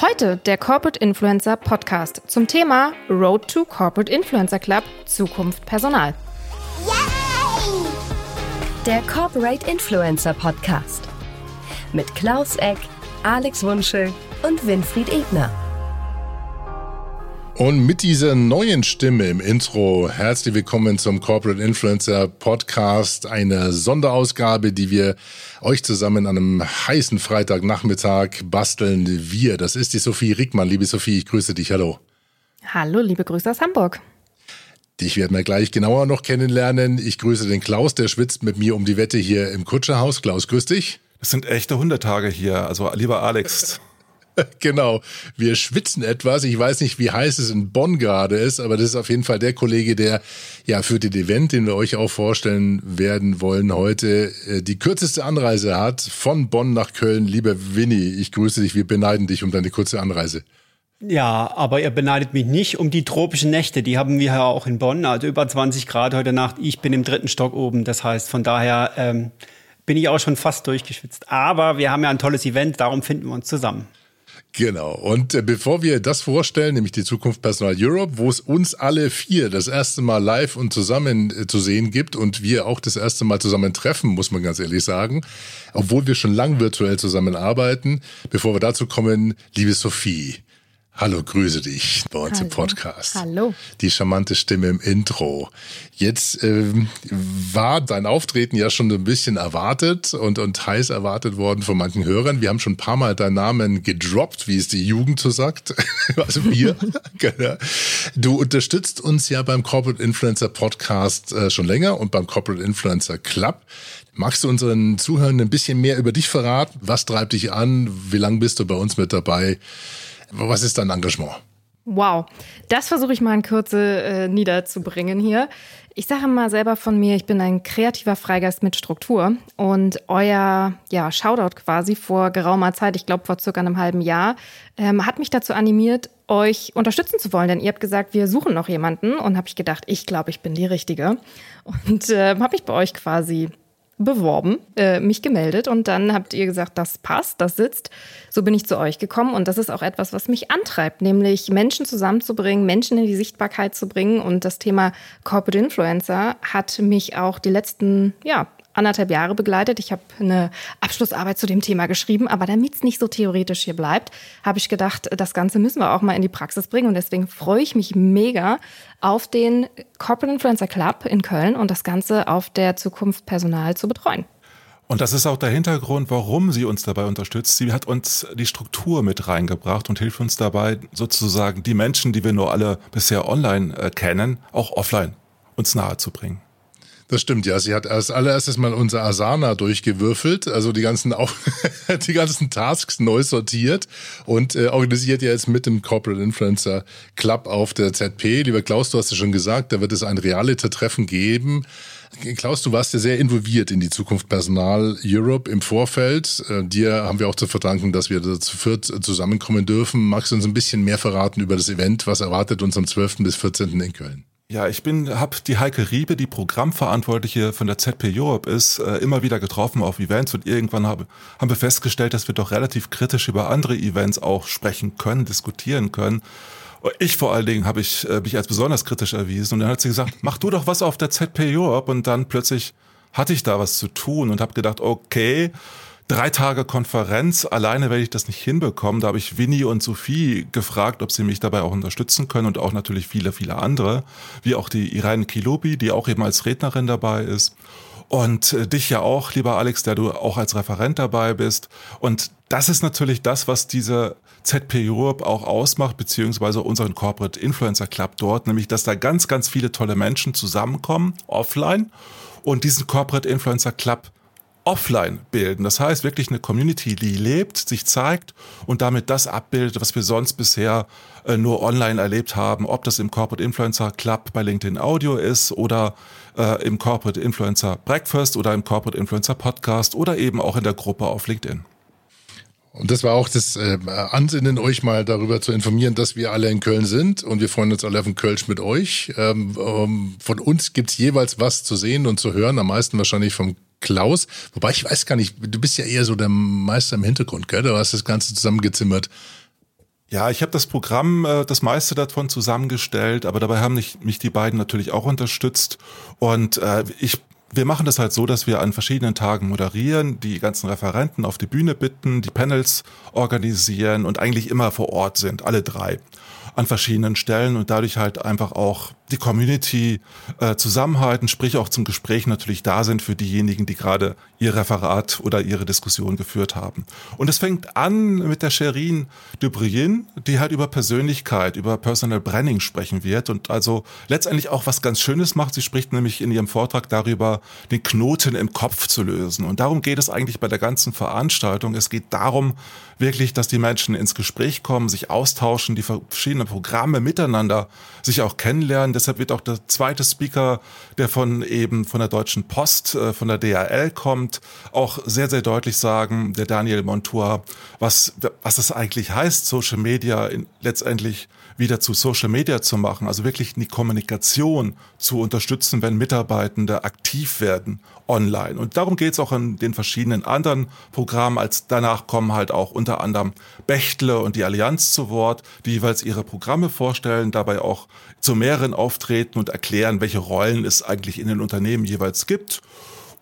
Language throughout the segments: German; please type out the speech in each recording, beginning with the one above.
Heute der Corporate Influencer Podcast zum Thema Road to Corporate Influencer Club Zukunft Personal. Yay! Der Corporate Influencer Podcast mit Klaus Eck, Alex Wunschel und Winfried Ebner. Und mit dieser neuen Stimme im Intro, herzlich willkommen zum Corporate Influencer Podcast, eine Sonderausgabe, die wir euch zusammen an einem heißen Freitagnachmittag basteln. Wir, das ist die Sophie Rickmann. Liebe Sophie, ich grüße dich. Hallo. Hallo, liebe Grüße aus Hamburg. Dich werden wir gleich genauer noch kennenlernen. Ich grüße den Klaus, der schwitzt mit mir um die Wette hier im Kutscherhaus. Klaus, grüß dich. Das sind echte Hundertage hier. Also lieber Alex, genau. Wir schwitzen etwas. Ich weiß nicht, wie heiß es in Bonn gerade ist, aber das ist auf jeden Fall der Kollege, der ja für den Event, den wir euch auch vorstellen werden wollen heute, äh, die kürzeste Anreise hat von Bonn nach Köln. Lieber Winnie, ich grüße dich. Wir beneiden dich um deine kurze Anreise. Ja, aber ihr beneidet mich nicht um die tropischen Nächte. Die haben wir ja auch in Bonn. Also über 20 Grad heute Nacht. Ich bin im dritten Stock oben. Das heißt, von daher ähm, bin ich auch schon fast durchgeschwitzt. Aber wir haben ja ein tolles Event. Darum finden wir uns zusammen. Genau. Und äh, bevor wir das vorstellen, nämlich die Zukunft Personal Europe, wo es uns alle vier das erste Mal live und zusammen äh, zu sehen gibt und wir auch das erste Mal zusammen treffen, muss man ganz ehrlich sagen, obwohl wir schon lang virtuell zusammenarbeiten. Bevor wir dazu kommen, liebe Sophie, Hallo, grüße dich bei uns Hallo. im Podcast. Hallo. Die charmante Stimme im Intro. Jetzt ähm, war dein Auftreten ja schon ein bisschen erwartet und, und heiß erwartet worden von manchen Hörern. Wir haben schon ein paar Mal deinen Namen gedroppt, wie es die Jugend so sagt. also wir. Genau. du unterstützt uns ja beim Corporate Influencer Podcast äh, schon länger und beim Corporate Influencer Club. Magst du unseren Zuhörern ein bisschen mehr über dich verraten? Was treibt dich an? Wie lange bist du bei uns mit dabei? Was ist dein Engagement? Wow, das versuche ich mal in Kürze äh, niederzubringen hier. Ich sage mal selber von mir, ich bin ein kreativer Freigeist mit Struktur. Und euer ja, Shoutout quasi vor geraumer Zeit, ich glaube vor circa einem halben Jahr, ähm, hat mich dazu animiert, euch unterstützen zu wollen, denn ihr habt gesagt, wir suchen noch jemanden. Und habe ich gedacht, ich glaube, ich bin die Richtige. Und äh, habe mich bei euch quasi beworben, äh, mich gemeldet und dann habt ihr gesagt, das passt, das sitzt. So bin ich zu euch gekommen und das ist auch etwas, was mich antreibt, nämlich Menschen zusammenzubringen, Menschen in die Sichtbarkeit zu bringen und das Thema Corporate Influencer hat mich auch die letzten, ja, anderthalb Jahre begleitet. Ich habe eine Abschlussarbeit zu dem Thema geschrieben, aber damit es nicht so theoretisch hier bleibt, habe ich gedacht, das Ganze müssen wir auch mal in die Praxis bringen und deswegen freue ich mich mega auf den Corporate Influencer Club in Köln und das Ganze auf der Zukunft Personal zu betreuen. Und das ist auch der Hintergrund, warum sie uns dabei unterstützt. Sie hat uns die Struktur mit reingebracht und hilft uns dabei, sozusagen die Menschen, die wir nur alle bisher online äh, kennen, auch offline uns nahe zu bringen. Das stimmt, ja. Sie hat als allererstes mal unser Asana durchgewürfelt, also die ganzen, die ganzen Tasks neu sortiert und äh, organisiert ja jetzt mit dem Corporate Influencer Club auf der ZP. Lieber Klaus, du hast es schon gesagt, da wird es ein Realiter-Treffen geben. Klaus, du warst ja sehr involviert in die Zukunft Personal Europe im Vorfeld. Äh, dir haben wir auch zu verdanken, dass wir zu viert zusammenkommen dürfen. Magst du uns ein bisschen mehr verraten über das Event? Was erwartet uns am 12. bis 14. in Köln? Ja, ich bin, habe die Heike Riebe, die Programmverantwortliche von der ZP Europe ist, äh, immer wieder getroffen auf Events und irgendwann habe, haben wir festgestellt, dass wir doch relativ kritisch über andere Events auch sprechen können, diskutieren können. Ich vor allen Dingen habe ich äh, mich als besonders kritisch erwiesen und dann hat sie gesagt, mach du doch was auf der ZP Europe und dann plötzlich hatte ich da was zu tun und habe gedacht, okay, drei Tage Konferenz, alleine werde ich das nicht hinbekommen. Da habe ich Winnie und Sophie gefragt, ob sie mich dabei auch unterstützen können und auch natürlich viele, viele andere, wie auch die Irene Kilobi, die auch eben als Rednerin dabei ist. Und äh, dich ja auch, lieber Alex, der du auch als Referent dabei bist. Und das ist natürlich das, was diese ZP Europe auch ausmacht, beziehungsweise unseren Corporate Influencer Club dort, nämlich, dass da ganz, ganz viele tolle Menschen zusammenkommen, offline, und diesen Corporate Influencer Club offline bilden. Das heißt wirklich eine Community, die lebt, sich zeigt und damit das abbildet, was wir sonst bisher äh, nur online erlebt haben, ob das im Corporate Influencer Club bei LinkedIn Audio ist oder äh, im Corporate Influencer Breakfast oder im Corporate Influencer Podcast oder eben auch in der Gruppe auf LinkedIn. Und das war auch das äh, Ansinnen, euch mal darüber zu informieren, dass wir alle in Köln sind und wir freuen uns alle auf den Kölsch mit euch. Ähm, ähm, von uns gibt's jeweils was zu sehen und zu hören, am meisten wahrscheinlich vom Klaus. Wobei ich weiß gar nicht, du bist ja eher so der Meister im Hintergrund, gell? Du hast das Ganze zusammengezimmert. Ja, ich habe das Programm, äh, das meiste davon zusammengestellt, aber dabei haben mich, mich die beiden natürlich auch unterstützt. Und äh, ich wir machen das halt so, dass wir an verschiedenen Tagen moderieren, die ganzen Referenten auf die Bühne bitten, die Panels organisieren und eigentlich immer vor Ort sind, alle drei an verschiedenen Stellen und dadurch halt einfach auch die Community äh, zusammenhalten, sprich auch zum Gespräch natürlich da sind für diejenigen, die gerade ihr Referat oder ihre Diskussion geführt haben. Und es fängt an mit der Sherin Dubrien, die halt über Persönlichkeit, über Personal Branding sprechen wird und also letztendlich auch was ganz Schönes macht. Sie spricht nämlich in ihrem Vortrag darüber, den Knoten im Kopf zu lösen. Und darum geht es eigentlich bei der ganzen Veranstaltung. Es geht darum, wirklich, dass die Menschen ins Gespräch kommen, sich austauschen, die verschiedenen Programme miteinander sich auch kennenlernen. Deshalb wird auch der zweite Speaker, der von eben von der Deutschen Post, äh, von der DHL kommt, auch sehr, sehr deutlich sagen, der Daniel Montour, was, was das eigentlich heißt, Social Media in, letztendlich wieder zu Social Media zu machen, also wirklich die Kommunikation zu unterstützen, wenn Mitarbeitende aktiv werden online. Und darum geht es auch in den verschiedenen anderen Programmen. Als danach kommen halt auch unter anderem Bechtle und die Allianz zu Wort, die jeweils ihre Programme vorstellen, dabei auch zu mehreren auftreten und erklären, welche Rollen es eigentlich in den Unternehmen jeweils gibt.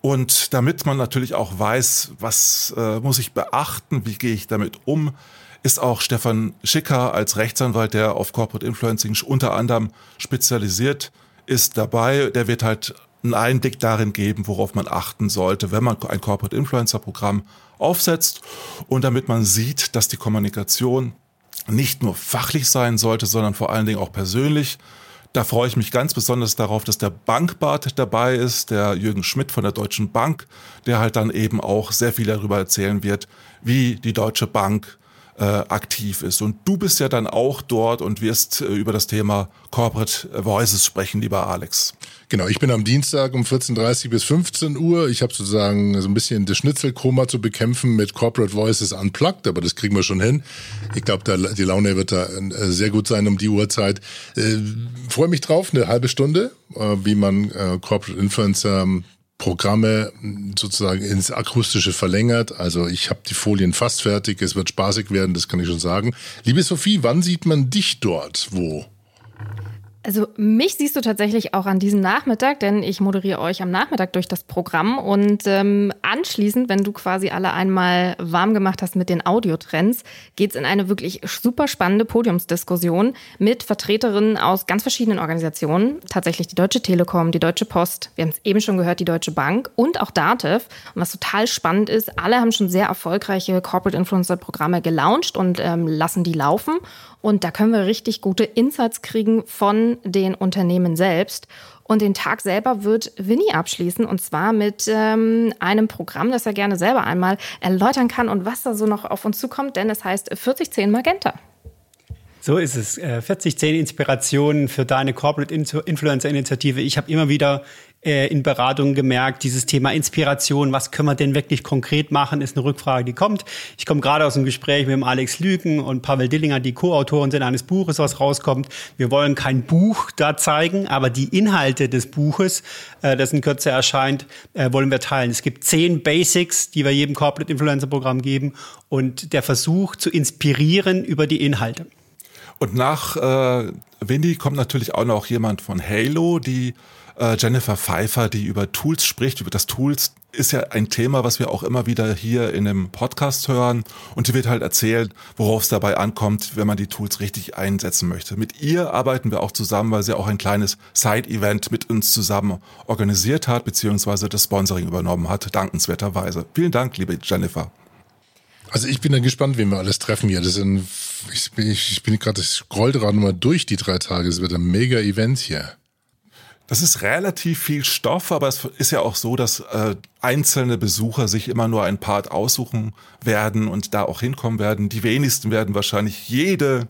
Und damit man natürlich auch weiß, was äh, muss ich beachten, wie gehe ich damit um, ist auch Stefan Schicker als Rechtsanwalt, der auf Corporate Influencing unter anderem spezialisiert ist, dabei. Der wird halt einen Einblick darin geben, worauf man achten sollte, wenn man ein Corporate Influencer Programm aufsetzt und damit man sieht, dass die Kommunikation nicht nur fachlich sein sollte, sondern vor allen Dingen auch persönlich. Da freue ich mich ganz besonders darauf, dass der Bankbart dabei ist, der Jürgen Schmidt von der Deutschen Bank, der halt dann eben auch sehr viel darüber erzählen wird, wie die Deutsche Bank äh, aktiv ist. Und du bist ja dann auch dort und wirst äh, über das Thema Corporate Voices sprechen, lieber Alex. Genau, ich bin am Dienstag um 14.30 bis 15 Uhr. Ich habe sozusagen so ein bisschen das Schnitzelkoma zu bekämpfen mit Corporate Voices Unplugged, aber das kriegen wir schon hin. Ich glaube, die Laune wird da äh, sehr gut sein um die Uhrzeit. Äh, Freue mich drauf, eine halbe Stunde, äh, wie man äh, Corporate Influencer Programme sozusagen ins Akustische verlängert. Also ich habe die Folien fast fertig, es wird spaßig werden, das kann ich schon sagen. Liebe Sophie, wann sieht man dich dort? Wo? Also mich siehst du tatsächlich auch an diesem Nachmittag, denn ich moderiere euch am Nachmittag durch das Programm und ähm, anschließend, wenn du quasi alle einmal warm gemacht hast mit den Audiotrends, geht's in eine wirklich super spannende Podiumsdiskussion mit Vertreterinnen aus ganz verschiedenen Organisationen, tatsächlich die Deutsche Telekom, die Deutsche Post, wir haben es eben schon gehört, die Deutsche Bank und auch Datev. Und was total spannend ist, alle haben schon sehr erfolgreiche Corporate Influencer Programme gelauncht und ähm, lassen die laufen. Und da können wir richtig gute Insights kriegen von den Unternehmen selbst. Und den Tag selber wird Winnie abschließen und zwar mit ähm, einem Programm, das er gerne selber einmal erläutern kann und was da so noch auf uns zukommt, denn es heißt 4010 Magenta. So ist es. 4010 äh, Inspirationen für deine Corporate Influencer Initiative. Ich habe immer wieder äh, in Beratungen gemerkt, dieses Thema Inspiration, was können wir denn wirklich konkret machen, ist eine Rückfrage, die kommt. Ich komme gerade aus einem Gespräch mit dem Alex Lüken und Pavel Dillinger, die Co-Autoren sind eines Buches, was rauskommt. Wir wollen kein Buch da zeigen, aber die Inhalte des Buches, äh, das in Kürze erscheint, wollen wir teilen. Es gibt zehn Basics, die wir jedem Corporate Influencer Programm geben und der Versuch zu inspirieren über die Inhalte. Und nach äh, Windy kommt natürlich auch noch jemand von Halo, die äh, Jennifer Pfeiffer, die über Tools spricht. Über das Tools ist ja ein Thema, was wir auch immer wieder hier in dem Podcast hören. Und die wird halt erzählen, worauf es dabei ankommt, wenn man die Tools richtig einsetzen möchte. Mit ihr arbeiten wir auch zusammen, weil sie auch ein kleines Side-Event mit uns zusammen organisiert hat, beziehungsweise das Sponsoring übernommen hat, dankenswerterweise. Vielen Dank, liebe Jennifer. Also ich bin dann gespannt, wen wir alles treffen hier. Das sind, ich bin, ich bin gerade, ich scroll gerade mal durch die drei Tage. Es wird ein mega Event hier. Das ist relativ viel Stoff, aber es ist ja auch so, dass äh, einzelne Besucher sich immer nur ein Part aussuchen werden und da auch hinkommen werden. Die wenigsten werden wahrscheinlich jede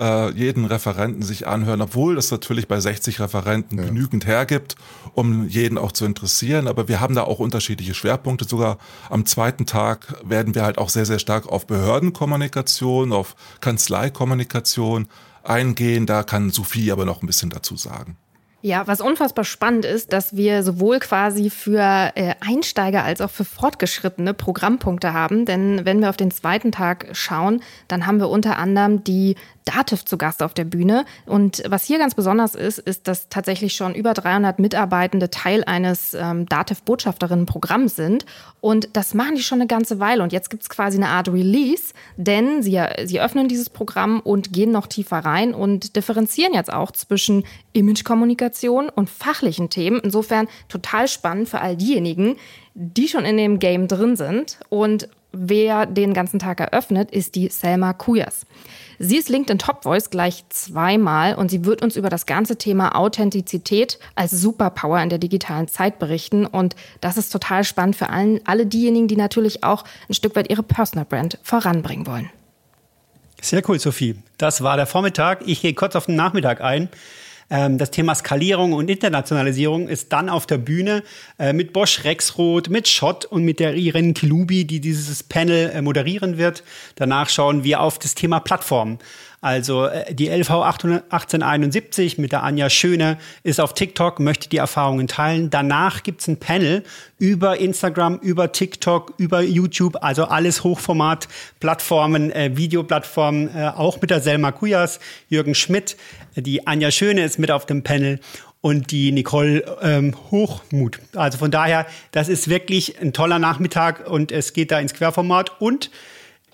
äh, jeden Referenten sich anhören, obwohl das natürlich bei 60 Referenten ja. genügend hergibt, um jeden auch zu interessieren. Aber wir haben da auch unterschiedliche Schwerpunkte. Sogar am zweiten Tag werden wir halt auch sehr, sehr stark auf Behördenkommunikation, auf Kanzleikommunikation eingehen. Da kann Sophie aber noch ein bisschen dazu sagen. Ja, was unfassbar spannend ist, dass wir sowohl quasi für äh, Einsteiger als auch für Fortgeschrittene Programmpunkte haben. Denn wenn wir auf den zweiten Tag schauen, dann haben wir unter anderem die Dativ zu Gast auf der Bühne. Und was hier ganz besonders ist, ist, dass tatsächlich schon über 300 Mitarbeitende Teil eines ähm, Dativ-Botschafterinnen-Programms sind. Und das machen die schon eine ganze Weile. Und jetzt gibt es quasi eine Art Release, denn sie, sie öffnen dieses Programm und gehen noch tiefer rein und differenzieren jetzt auch zwischen Imagekommunikation und fachlichen Themen. Insofern total spannend für all diejenigen, die schon in dem Game drin sind. Und wer den ganzen Tag eröffnet, ist die Selma Kuyas. Sie ist LinkedIn Top Voice gleich zweimal und sie wird uns über das ganze Thema Authentizität als Superpower in der digitalen Zeit berichten. Und das ist total spannend für allen, alle diejenigen, die natürlich auch ein Stück weit ihre Personal Brand voranbringen wollen. Sehr cool, Sophie. Das war der Vormittag. Ich gehe kurz auf den Nachmittag ein. Ähm, das Thema Skalierung und Internationalisierung ist dann auf der Bühne äh, mit Bosch Rexroth, mit Schott und mit der Irene Kilubi, die dieses Panel äh, moderieren wird. Danach schauen wir auf das Thema Plattform. Also äh, die LV 1871 mit der Anja Schöne ist auf TikTok, möchte die Erfahrungen teilen. Danach gibt's ein Panel über Instagram, über TikTok, über YouTube, also alles Hochformat-Plattformen, äh, Videoplattformen, äh, auch mit der Selma Kujas, Jürgen Schmidt. Die Anja Schöne ist mit auf dem Panel und die Nicole ähm, Hochmut. Also von daher, das ist wirklich ein toller Nachmittag und es geht da ins Querformat und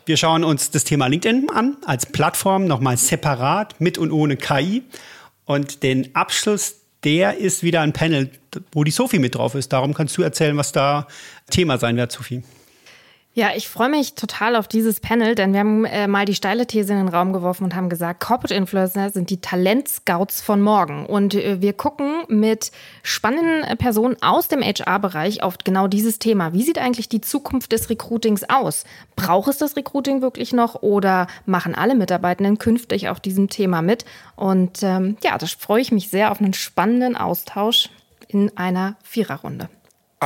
wir schauen uns das Thema LinkedIn an, als Plattform nochmal separat, mit und ohne KI. Und den Abschluss, der ist wieder ein Panel, wo die Sophie mit drauf ist. Darum kannst du erzählen, was da Thema sein wird, Sophie. Ja, ich freue mich total auf dieses Panel, denn wir haben äh, mal die steile These in den Raum geworfen und haben gesagt, Corporate Influencer sind die Talentscouts von morgen. Und äh, wir gucken mit spannenden Personen aus dem HR-Bereich auf genau dieses Thema. Wie sieht eigentlich die Zukunft des Recruitings aus? Braucht es das Recruiting wirklich noch oder machen alle Mitarbeitenden künftig auf diesem Thema mit? Und ähm, ja, da freue ich mich sehr auf einen spannenden Austausch in einer Viererrunde.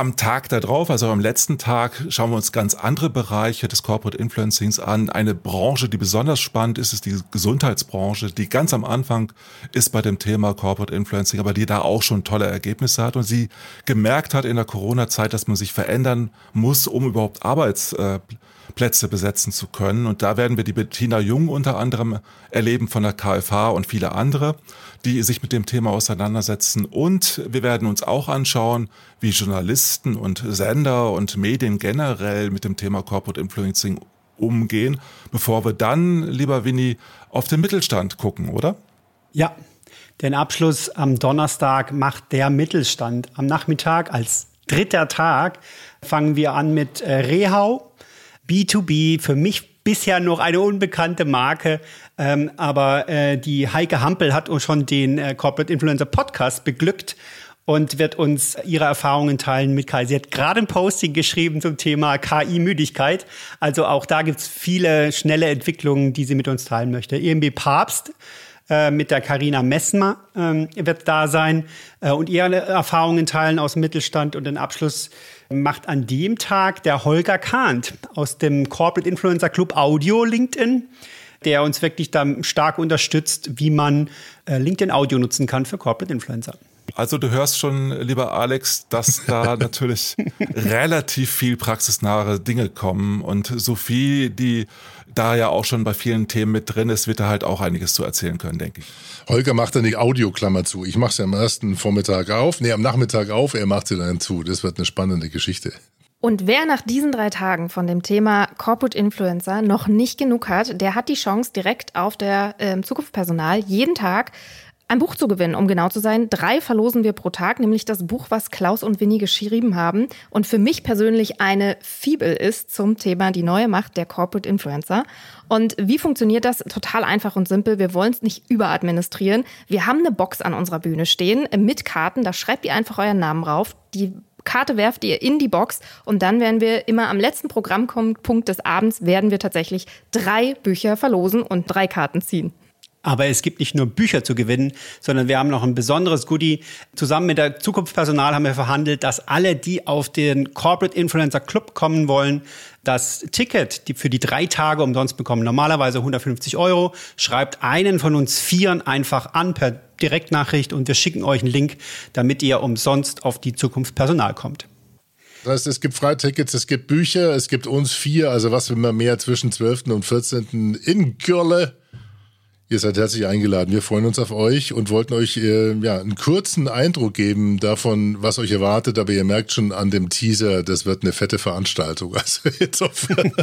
Am Tag darauf, also am letzten Tag, schauen wir uns ganz andere Bereiche des Corporate Influencings an. Eine Branche, die besonders spannend ist, ist die Gesundheitsbranche, die ganz am Anfang ist bei dem Thema Corporate Influencing, aber die da auch schon tolle Ergebnisse hat und sie gemerkt hat in der Corona-Zeit, dass man sich verändern muss, um überhaupt Arbeitsplätze besetzen zu können. Und da werden wir die Bettina Jung unter anderem erleben von der KFH und viele andere die sich mit dem Thema auseinandersetzen. Und wir werden uns auch anschauen, wie Journalisten und Sender und Medien generell mit dem Thema Corporate Influencing umgehen, bevor wir dann, lieber Winnie, auf den Mittelstand gucken, oder? Ja, den Abschluss am Donnerstag macht der Mittelstand. Am Nachmittag als dritter Tag fangen wir an mit äh, Rehau. B2B, für mich bisher noch eine unbekannte Marke. Ähm, aber äh, die Heike Hampel hat uns schon den äh, Corporate Influencer Podcast beglückt und wird uns ihre Erfahrungen teilen mit KI. Sie hat gerade ein Posting geschrieben zum Thema KI-Müdigkeit. Also auch da gibt's viele schnelle Entwicklungen, die sie mit uns teilen möchte. EMB Papst äh, mit der Karina Messmer ähm, wird da sein äh, und ihre Erfahrungen teilen aus dem Mittelstand und den Abschluss macht an dem Tag der Holger Kahnt aus dem Corporate Influencer Club Audio LinkedIn, der uns wirklich da stark unterstützt, wie man äh, LinkedIn Audio nutzen kann für Corporate Influencer. Also du hörst schon, lieber Alex, dass da natürlich relativ viel praxisnahe Dinge kommen und Sophie, die da ja auch schon bei vielen Themen mit drin ist, wird da halt auch einiges zu erzählen können, denke ich. Holger macht dann die Audioklammer zu. Ich mache sie am ersten Vormittag auf, nee, am Nachmittag auf, er macht sie dann zu. Das wird eine spannende Geschichte. Und wer nach diesen drei Tagen von dem Thema Corporate Influencer noch nicht genug hat, der hat die Chance, direkt auf der äh, Zukunftspersonal jeden Tag ein Buch zu gewinnen, um genau zu sein. Drei verlosen wir pro Tag, nämlich das Buch, was Klaus und Winnie geschrieben haben und für mich persönlich eine Fibel ist zum Thema die neue Macht der Corporate Influencer. Und wie funktioniert das? Total einfach und simpel. Wir wollen es nicht überadministrieren. Wir haben eine Box an unserer Bühne stehen mit Karten. Da schreibt ihr einfach euren Namen rauf. Die Karte werft ihr in die Box und dann werden wir immer am letzten Programmpunkt des Abends werden wir tatsächlich drei Bücher verlosen und drei Karten ziehen. Aber es gibt nicht nur Bücher zu gewinnen, sondern wir haben noch ein besonderes Goodie. Zusammen mit der Zukunftspersonal haben wir verhandelt, dass alle, die auf den Corporate Influencer Club kommen wollen, das Ticket für die drei Tage umsonst bekommen. Normalerweise 150 Euro. Schreibt einen von uns Vieren einfach an per Direktnachricht und wir schicken euch einen Link, damit ihr umsonst auf die Zukunft Personal kommt. Das heißt, es gibt Freitickets, es gibt Bücher, es gibt uns vier, also was will man mehr zwischen 12. und 14. in Gürle. Ihr seid herzlich eingeladen. Wir freuen uns auf euch und wollten euch äh, ja, einen kurzen Eindruck geben davon, was euch erwartet. Aber ihr merkt schon an dem Teaser, das wird eine fette Veranstaltung. Also insofern,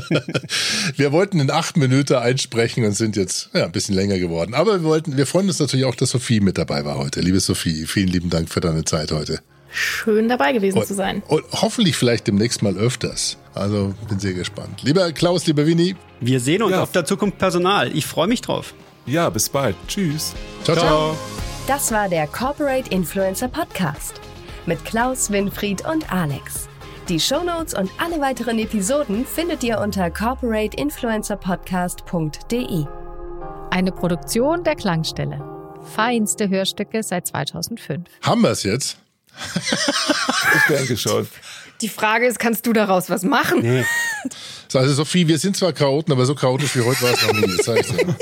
wir wollten in acht Minuten einsprechen und sind jetzt ja, ein bisschen länger geworden. Aber wir wollten, wir freuen uns natürlich auch, dass Sophie mit dabei war heute. Liebe Sophie, vielen lieben Dank für deine Zeit heute. Schön dabei gewesen und, zu sein. Und hoffentlich vielleicht demnächst mal öfters. Also bin sehr gespannt. Lieber Klaus, lieber Winnie. Wir sehen uns ja. auf der Zukunft Personal. Ich freue mich drauf. Ja, bis bald. Tschüss. Ciao, ciao, ciao. Das war der Corporate Influencer Podcast mit Klaus, Winfried und Alex. Die Shownotes und alle weiteren Episoden findet ihr unter corporateinfluencerpodcast.de. Eine Produktion der Klangstelle. Feinste Hörstücke seit 2005. Haben wir es jetzt? ich denke schon. Die Frage ist, kannst du daraus was machen? Nee. Also Sophie, wir sind zwar Chaoten, aber so chaotisch wie heute war es noch nie. Das heißt ja.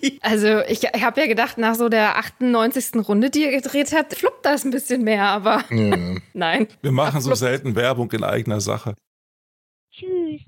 also ich, ich habe ja gedacht, nach so der 98. Runde, die ihr gedreht habt, fluppt das ein bisschen mehr, aber ja. nein. Wir machen so selten Werbung in eigener Sache. Tschüss.